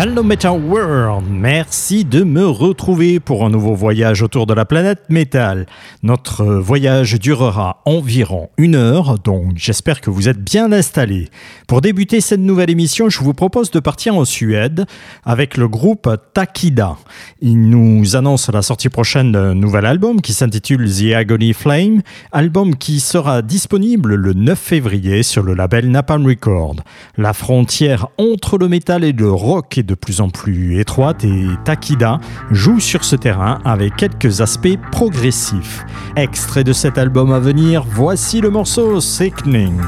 Hello Metal World, merci de me retrouver pour un nouveau voyage autour de la planète métal. Notre voyage durera environ une heure, donc j'espère que vous êtes bien installés. Pour débuter cette nouvelle émission, je vous propose de partir en Suède avec le groupe Takida. Il nous annonce la sortie prochaine d'un nouvel album qui s'intitule The Agony Flame, album qui sera disponible le 9 février sur le label Napalm Record. La frontière entre le métal et le rock est de plus en plus étroite et Takida joue sur ce terrain avec quelques aspects progressifs. Extrait de cet album à venir, voici le morceau Sickening.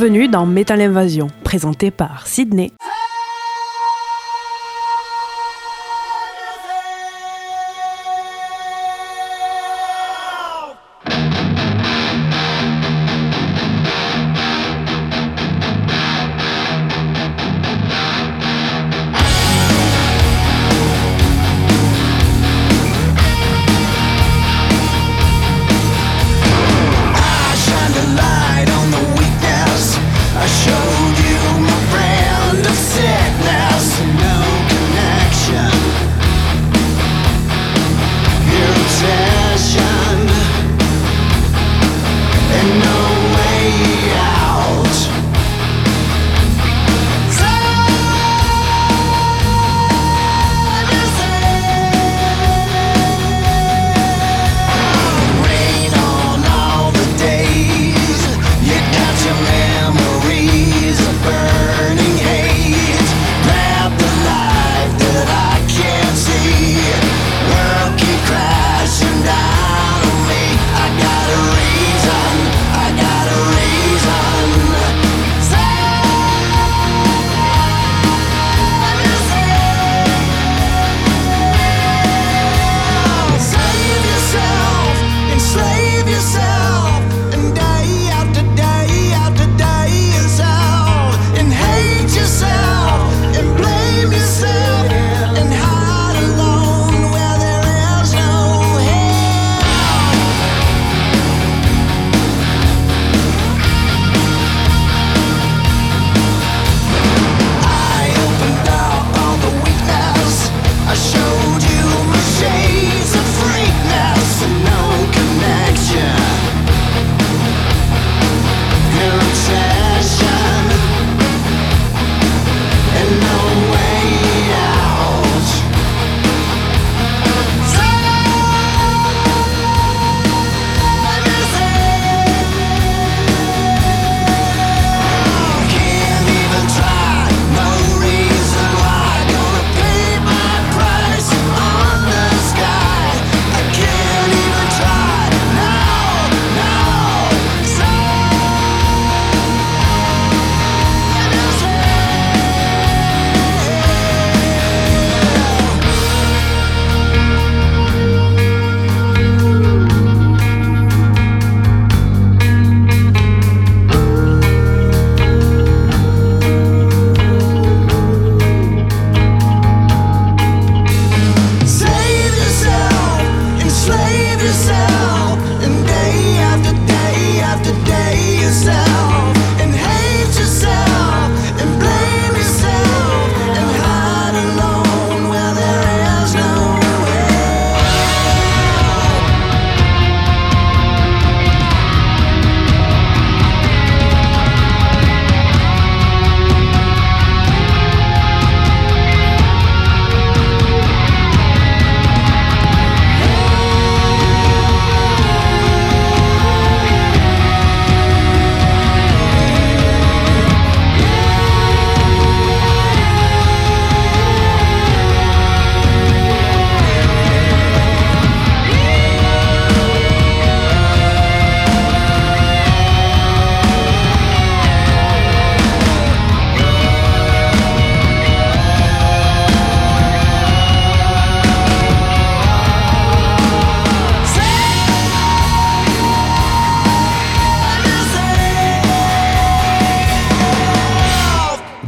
Bienvenue dans Metal Invasion, présenté par Sydney.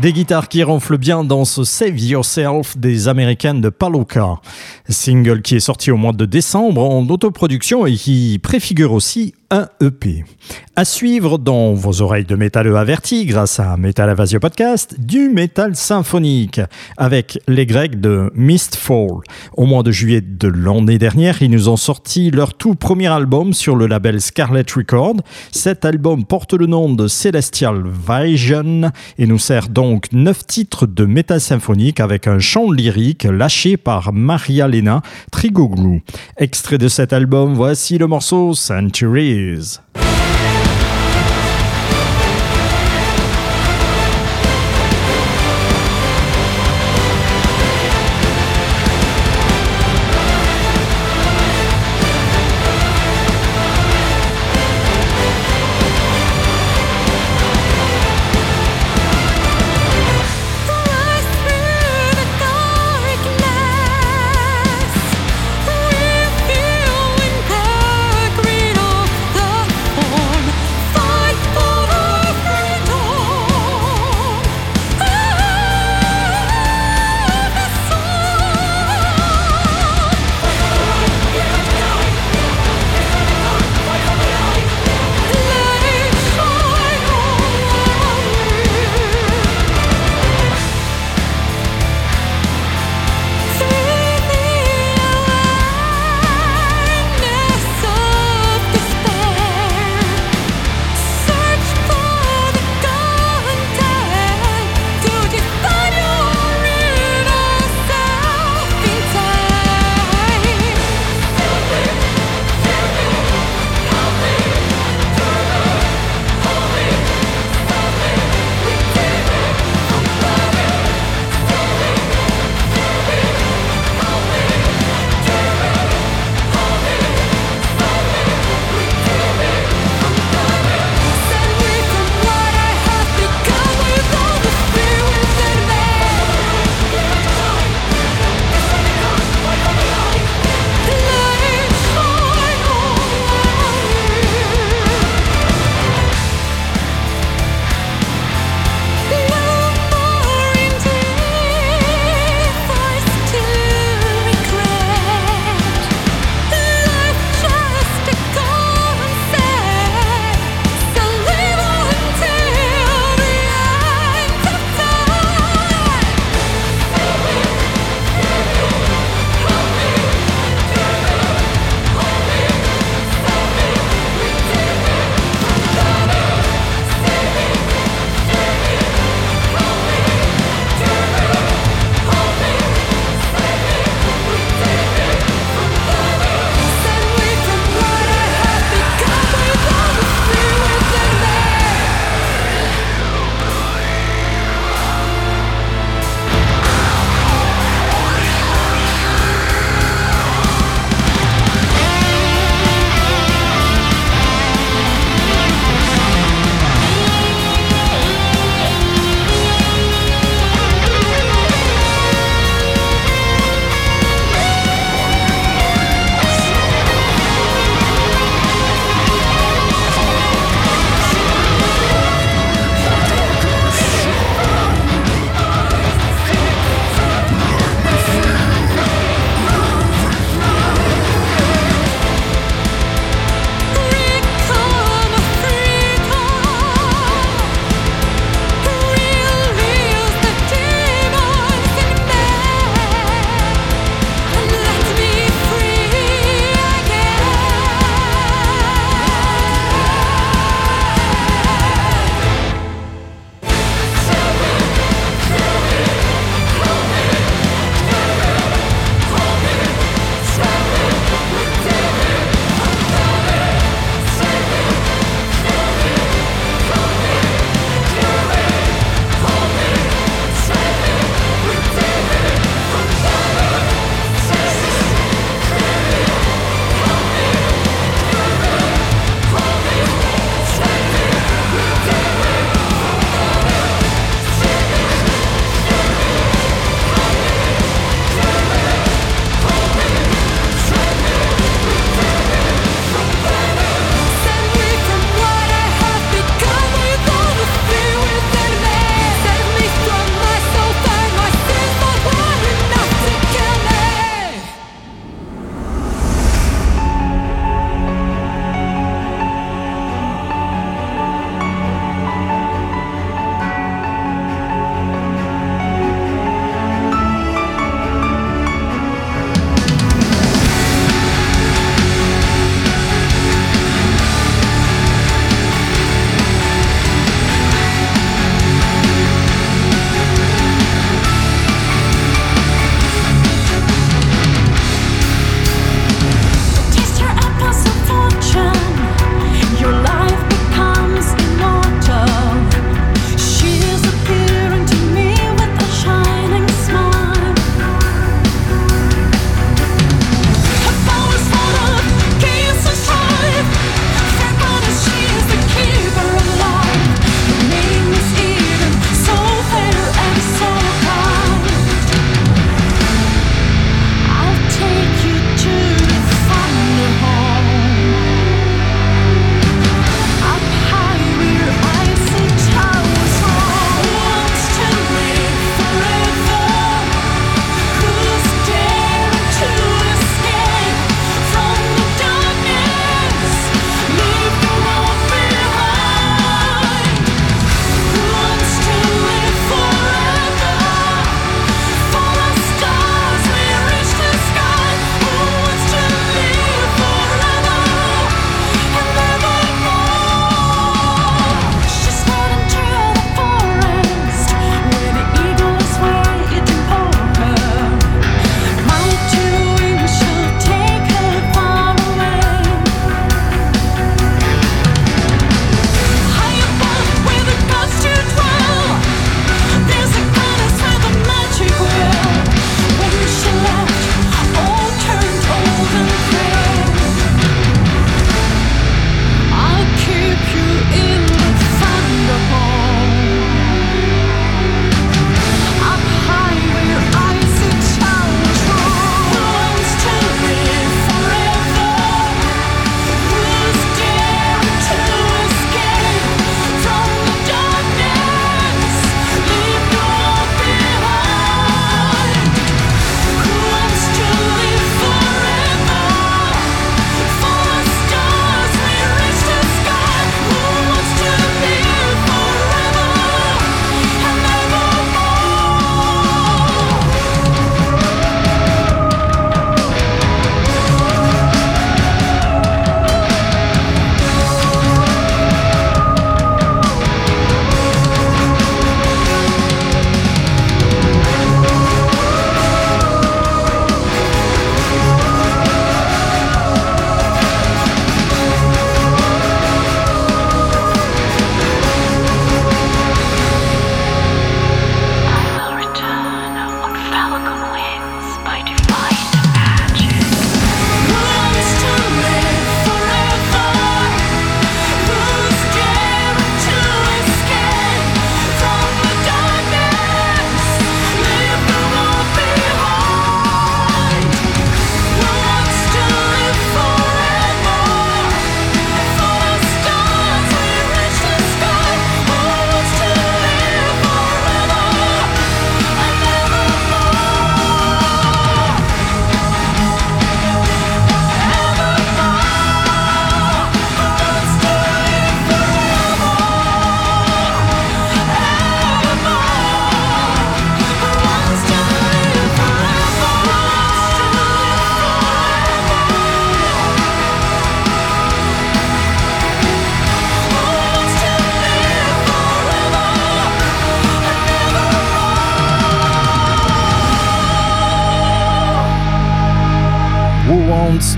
Des guitares qui ronflent bien dans ce Save Yourself des Américaines de Paloka. Single qui est sorti au mois de décembre en autoproduction et qui préfigure aussi un EP. À suivre dans vos oreilles de métal avertis grâce à Metal Avasio Podcast, du métal symphonique avec les Grecs de Mistfall. Au mois de juillet de l'année dernière, ils nous ont sorti leur tout premier album sur le label Scarlet Record. Cet album porte le nom de Celestial Vision et nous sert donc neuf titres de métal symphonique avec un chant lyrique lâché par Maria Lena Trigoglou. Extrait de cet album, voici le morceau Centuries. news.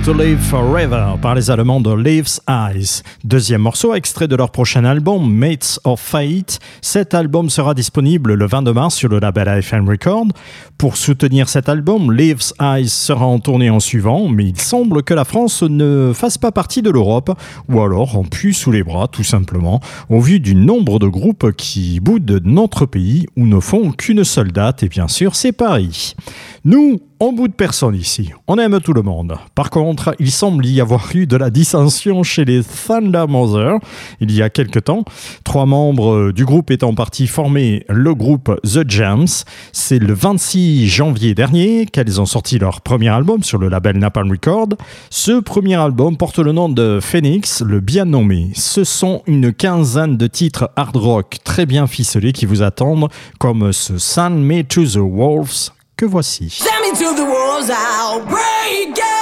To Live Forever par les Allemands de Leaves Eyes. Deuxième morceau extrait de leur prochain album Mates of Fate. Cet album sera disponible le 22 mars sur le label AFM Record. Pour soutenir cet album, Leaves Eyes sera en tournée en suivant, mais il semble que la France ne fasse pas partie de l'Europe, ou alors en puits sous les bras tout simplement, au vu du nombre de groupes qui boudent notre pays ou ne font qu'une seule date, et bien sûr c'est Paris. Nous, on bout de personne ici. On aime tout le monde. Par contre, il semble y avoir eu de la dissension chez les Thunder Mother il y a quelque temps. Trois membres du groupe étant partis former le groupe The Jams. C'est le 26 janvier dernier qu'elles ont sorti leur premier album sur le label Napalm Record. Ce premier album porte le nom de Phoenix, le bien nommé. Ce sont une quinzaine de titres hard rock très bien ficelés qui vous attendent, comme ce Sun Me to the Wolves que voici. Send me to the walls, I'll break out. Ricochet,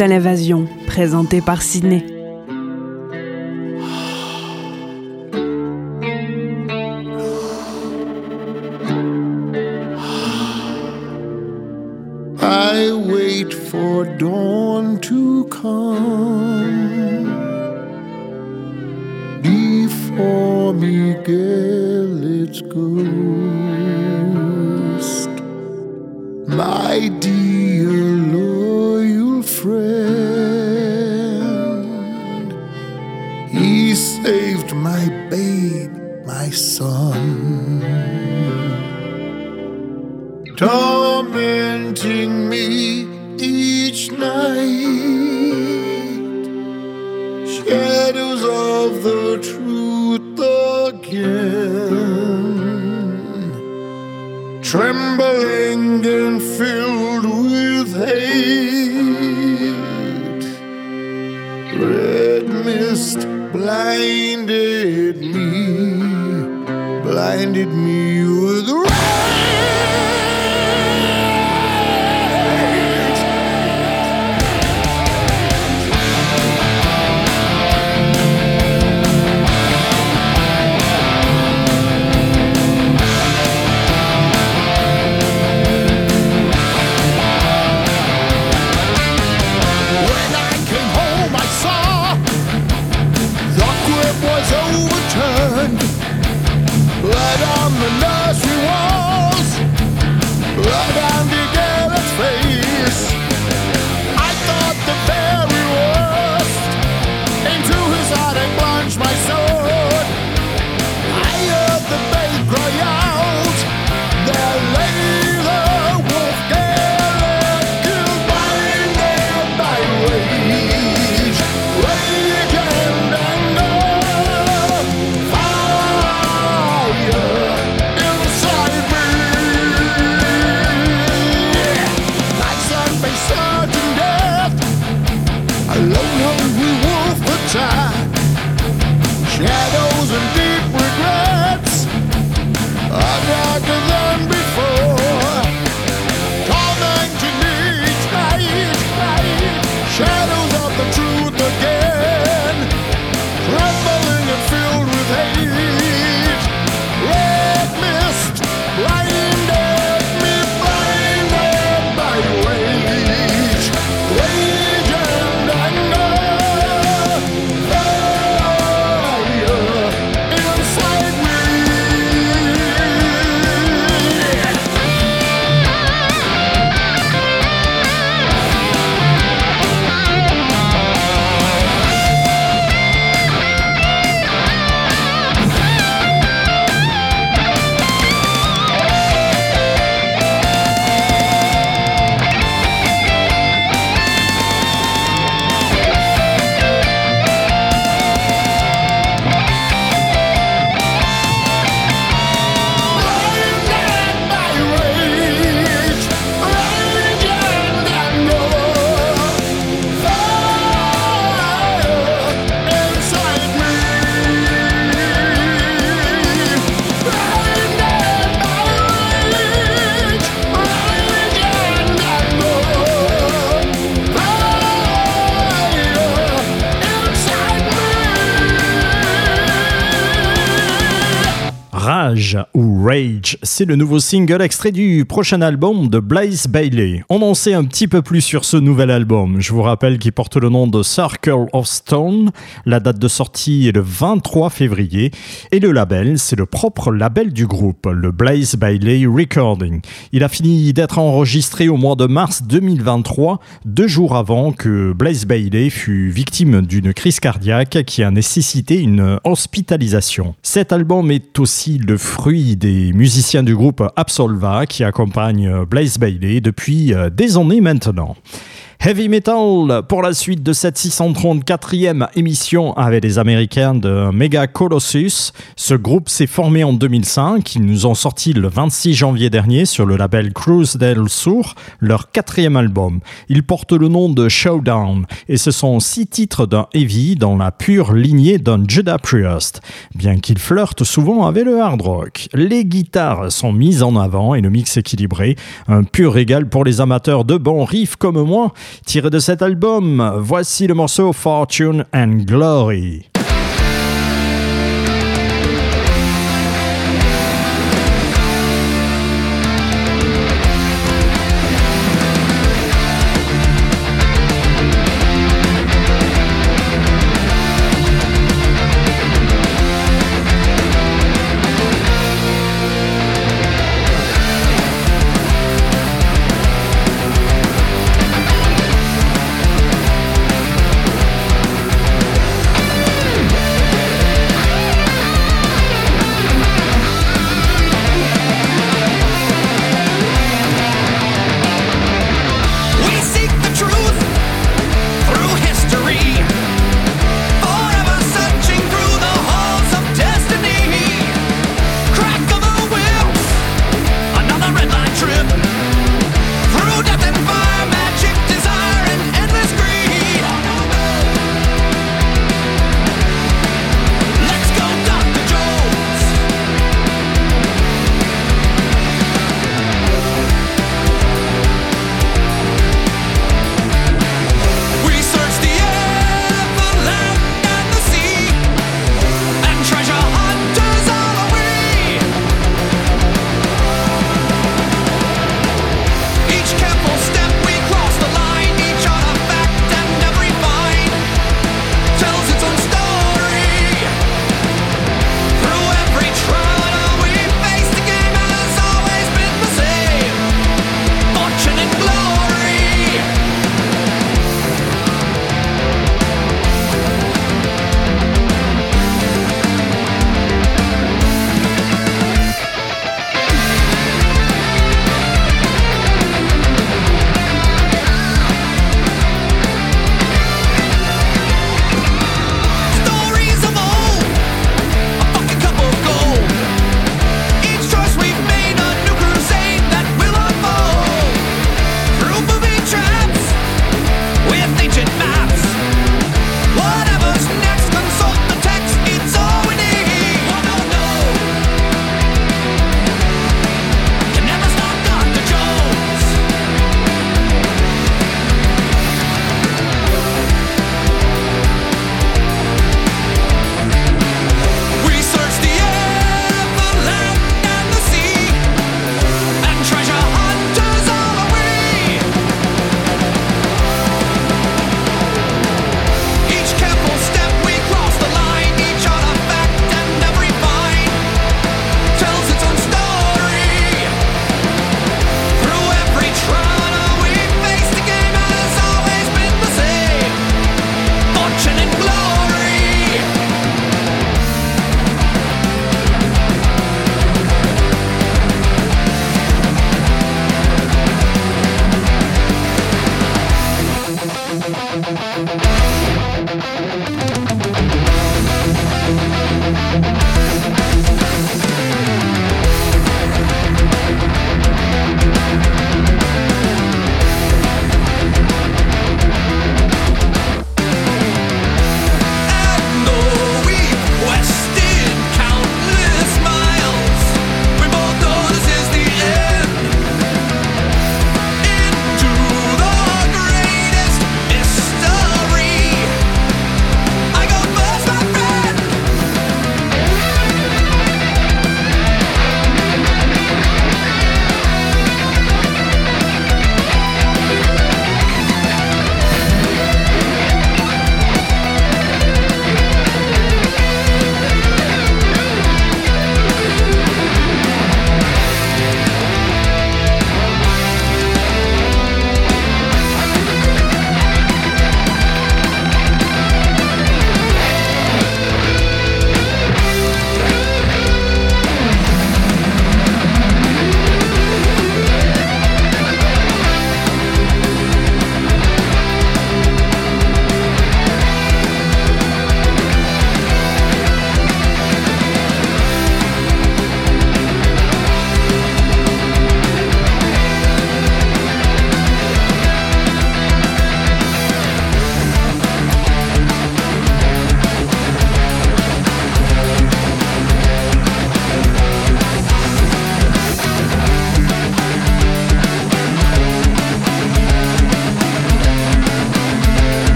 écoutez Metal Invasion, présenté par Sydney. Tormenting me c'est le nouveau single extrait du prochain album de Blaze Bailey. On en sait un petit peu plus sur ce nouvel album. Je vous rappelle qu'il porte le nom de Circle of Stone. La date de sortie est le 23 février et le label, c'est le propre label du groupe, le Blaze Bailey Recording. Il a fini d'être enregistré au mois de mars 2023, deux jours avant que Blaze Bailey fut victime d'une crise cardiaque qui a nécessité une hospitalisation. Cet album est aussi le fruit des musiciens du groupe Absolva qui accompagnent Blaze Bailey depuis euh, des années maintenant. Heavy Metal pour la suite de cette 634e émission avec les Américains de Mega Colossus. Ce groupe s'est formé en 2005. Ils nous ont sorti le 26 janvier dernier sur le label Cruise del Sur leur quatrième album. Il porte le nom de Showdown et ce sont six titres d'un heavy dans la pure lignée d'un Judas Priest. Bien qu'il flirte souvent avec le hard rock, les guitares sont mises en avant et le mix équilibré. Un pur régal pour les amateurs de bons riffs comme moi. Tiré de cet album, voici le morceau Fortune and Glory.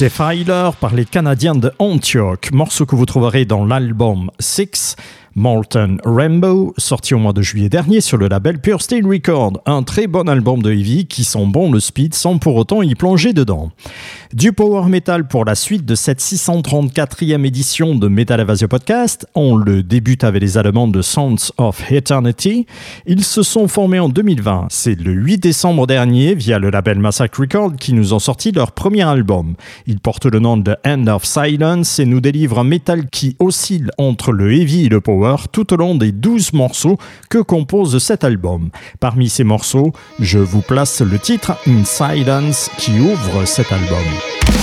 Defiler par les Canadiens de Antioch, morceau que vous trouverez dans l'album Six. Molten Rainbow, sorti au mois de juillet dernier sur le label Pure Steel Record, un très bon album de heavy qui sent bon le speed sans pour autant y plonger dedans. Du power metal pour la suite de cette 634e édition de Metal Evasion Podcast. On le débute avec les Allemands de Sounds of Eternity. Ils se sont formés en 2020. C'est le 8 décembre dernier via le label Massacre Record qui nous ont sorti leur premier album. Il porte le nom de End of Silence et nous délivre un métal qui oscille entre le heavy et le power tout au long des 12 morceaux que compose cet album. Parmi ces morceaux, je vous place le titre In Silence qui ouvre cet album.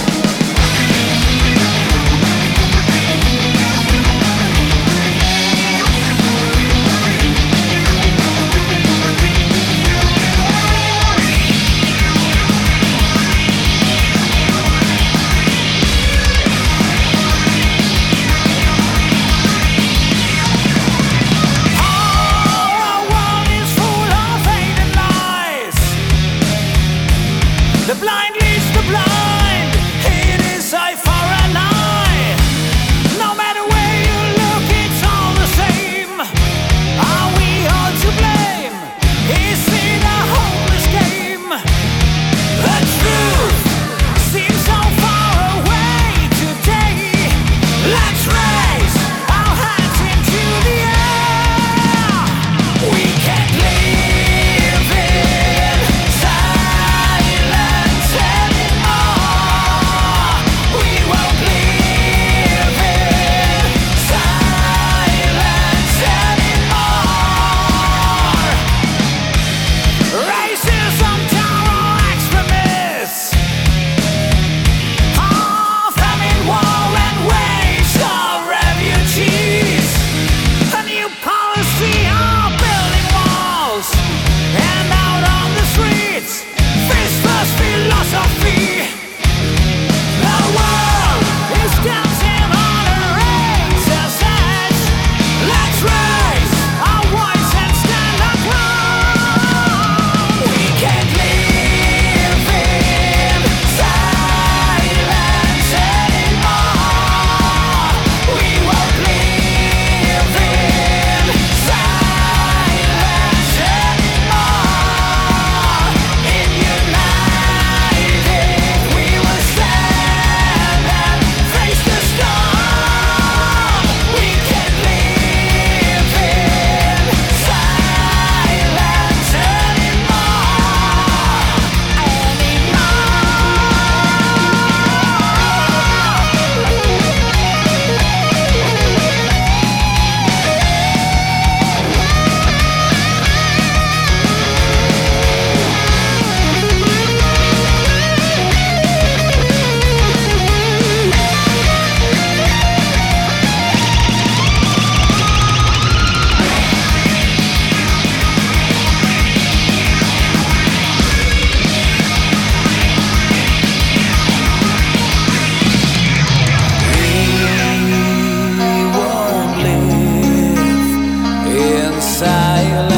silent.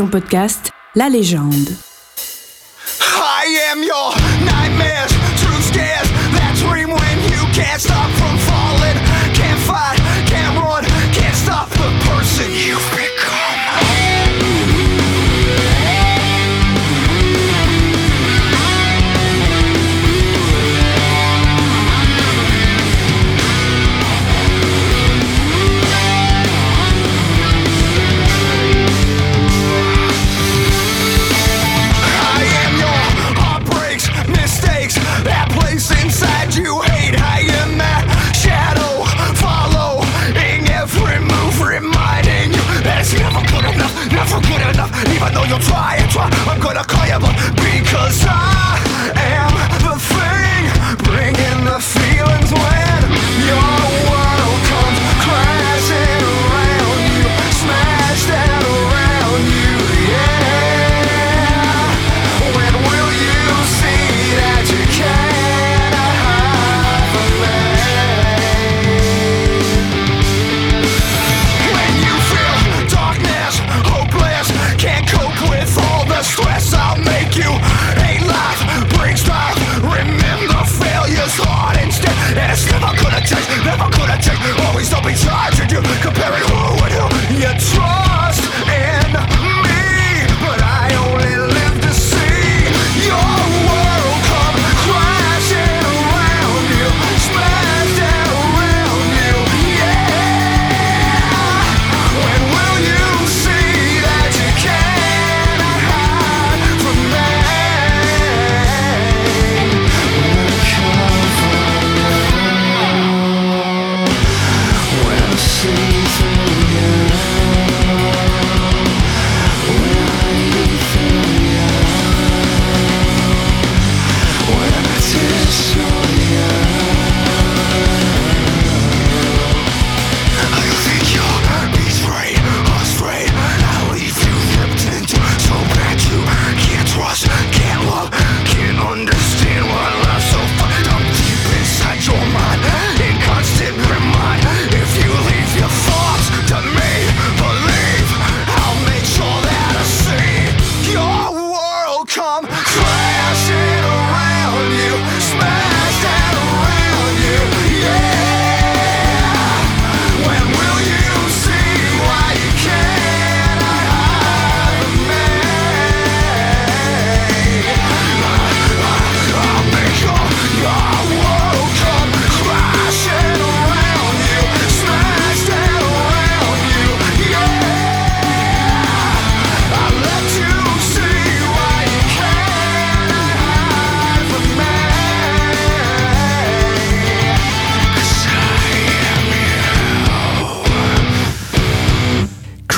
Podcast, la légende.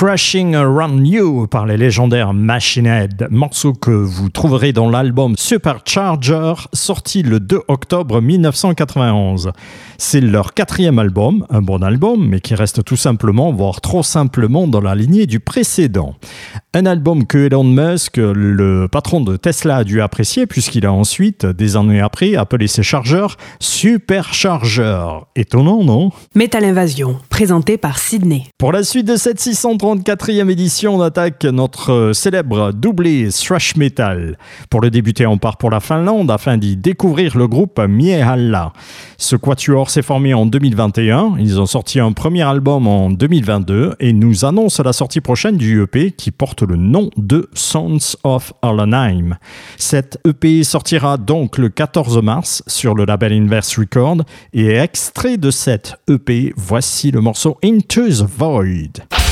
Crashing Around You par les légendaires Machine Head, morceau que vous trouverez dans l'album Supercharger, sorti le 2 octobre 1991. C'est leur quatrième album, un bon album, mais qui reste tout simplement, voire trop simplement, dans la lignée du précédent. Un album que Elon Musk, le patron de Tesla, a dû apprécier, puisqu'il a ensuite, des années après, appelé ses chargeurs Supercharger. Étonnant, non? Metal Invasion, présenté par Sydney. pour la suite de cette 634e édition, on attaque notre euh, célèbre doublé thrash metal. Pour le débuter, on part pour la Finlande afin d'y découvrir le groupe Miehalla. Ce quatuor s'est formé en 2021. Ils ont sorti un premier album en 2022 et nous annoncent la sortie prochaine du EP qui porte le nom de Sons of Allenheim. Cette EP sortira donc le 14 mars sur le label Inverse Record et extrait de cette EP, voici le morceau Into the Void.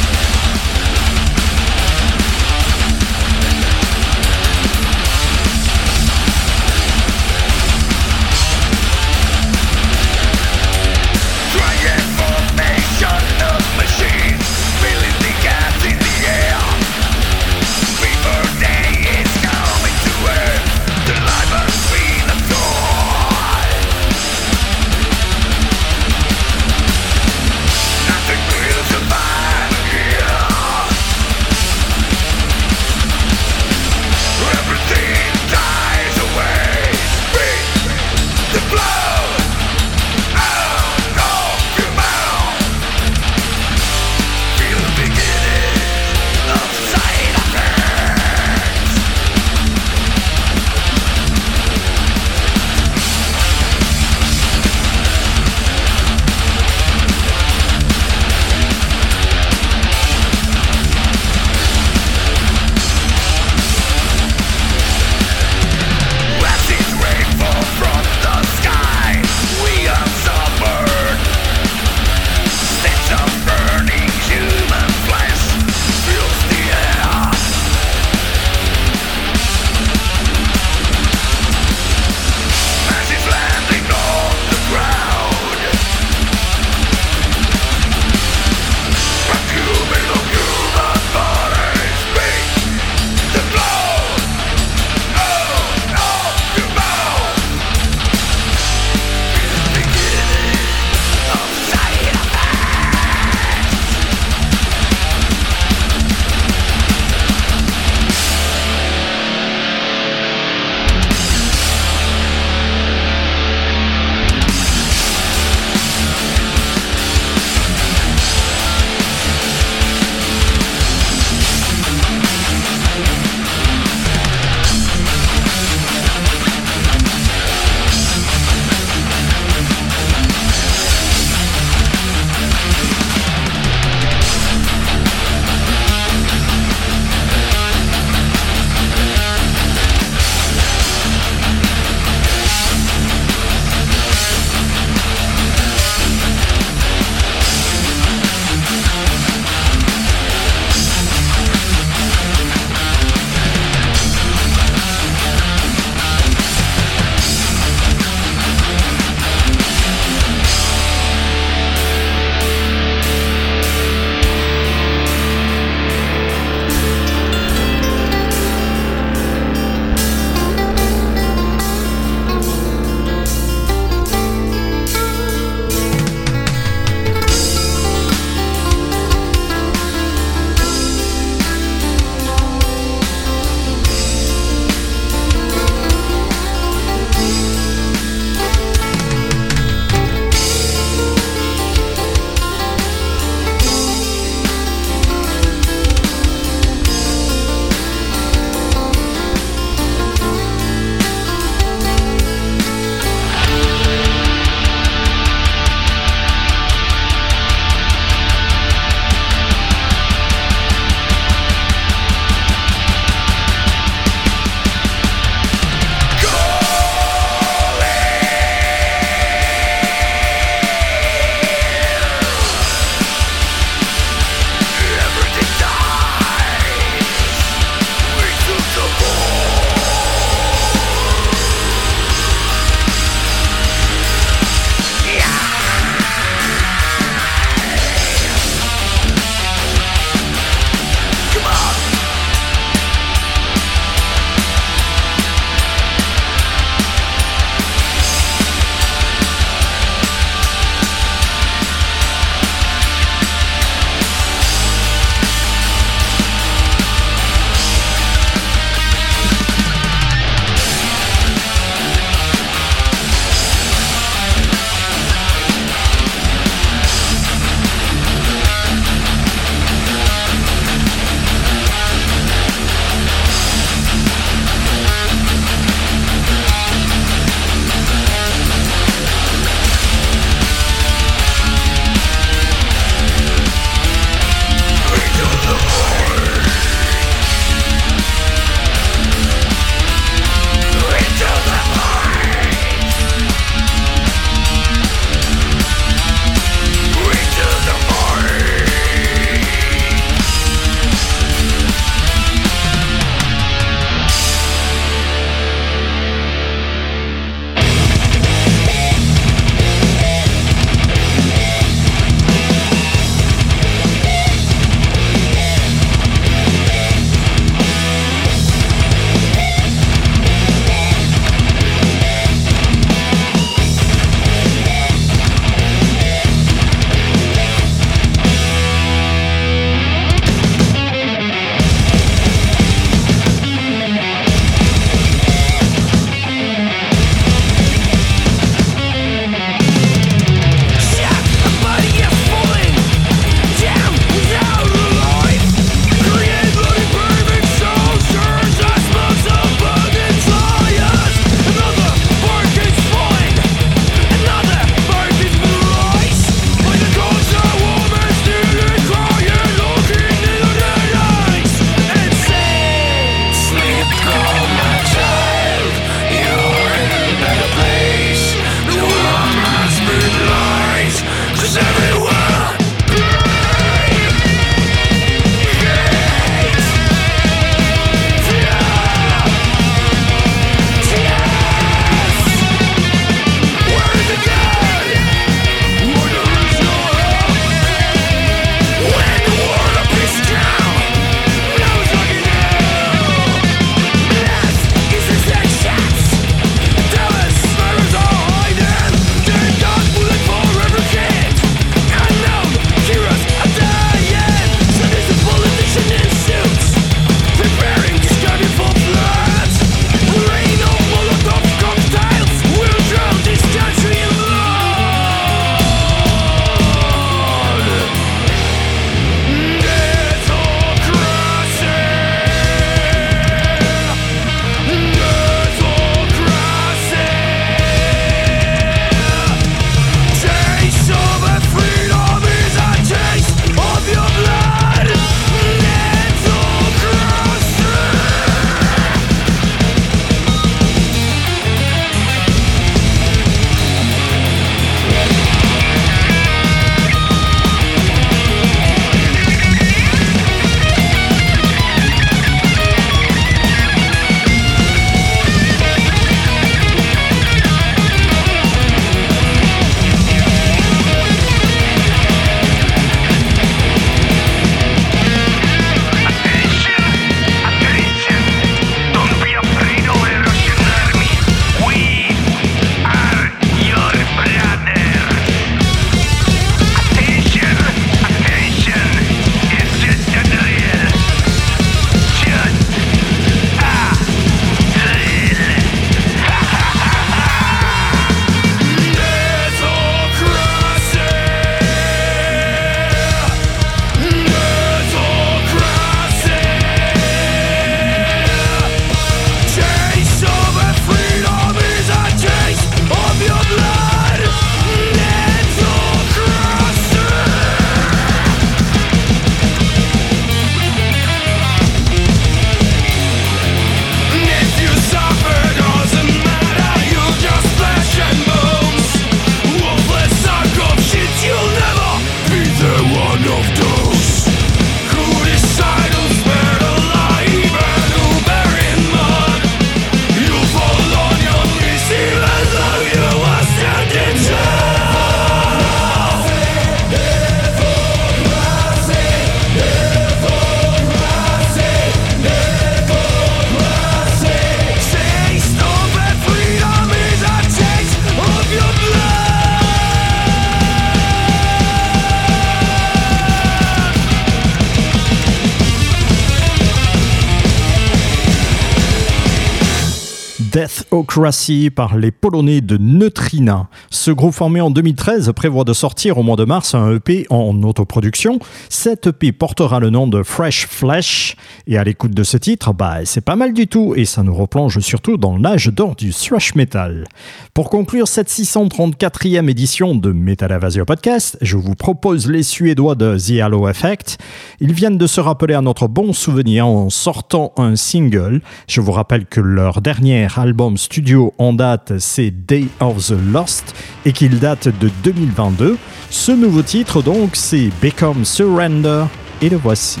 Par les Polonais de Neutrina. Ce groupe formé en 2013 prévoit de sortir au mois de mars un EP en autoproduction. Cet EP portera le nom de Fresh Flesh et à l'écoute de ce titre, bah c'est pas mal du tout et ça nous replonge surtout dans l'âge d'or du thrash metal. Pour conclure cette 634e édition de Metal Invasion Podcast, je vous propose les Suédois de The Halo Effect. Ils viennent de se rappeler à notre bon souvenir en sortant un single. Je vous rappelle que leur dernier album studio en date, c'est Day of the Lost et qu'il date de 2022. Ce nouveau titre, donc, c'est Become Surrender et le voici.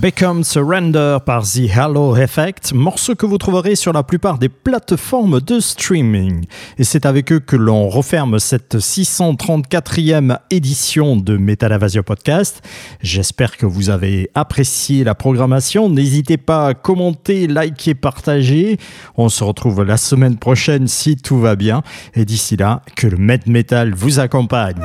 Become Surrender par The Halo Effect, morceau que vous trouverez sur la plupart des plateformes de streaming. Et c'est avec eux que l'on referme cette 634e édition de Metal Invasion Podcast. J'espère que vous avez apprécié la programmation. N'hésitez pas à commenter, liker, partager. On se retrouve la semaine prochaine si tout va bien. Et d'ici là, que le Med Metal vous accompagne.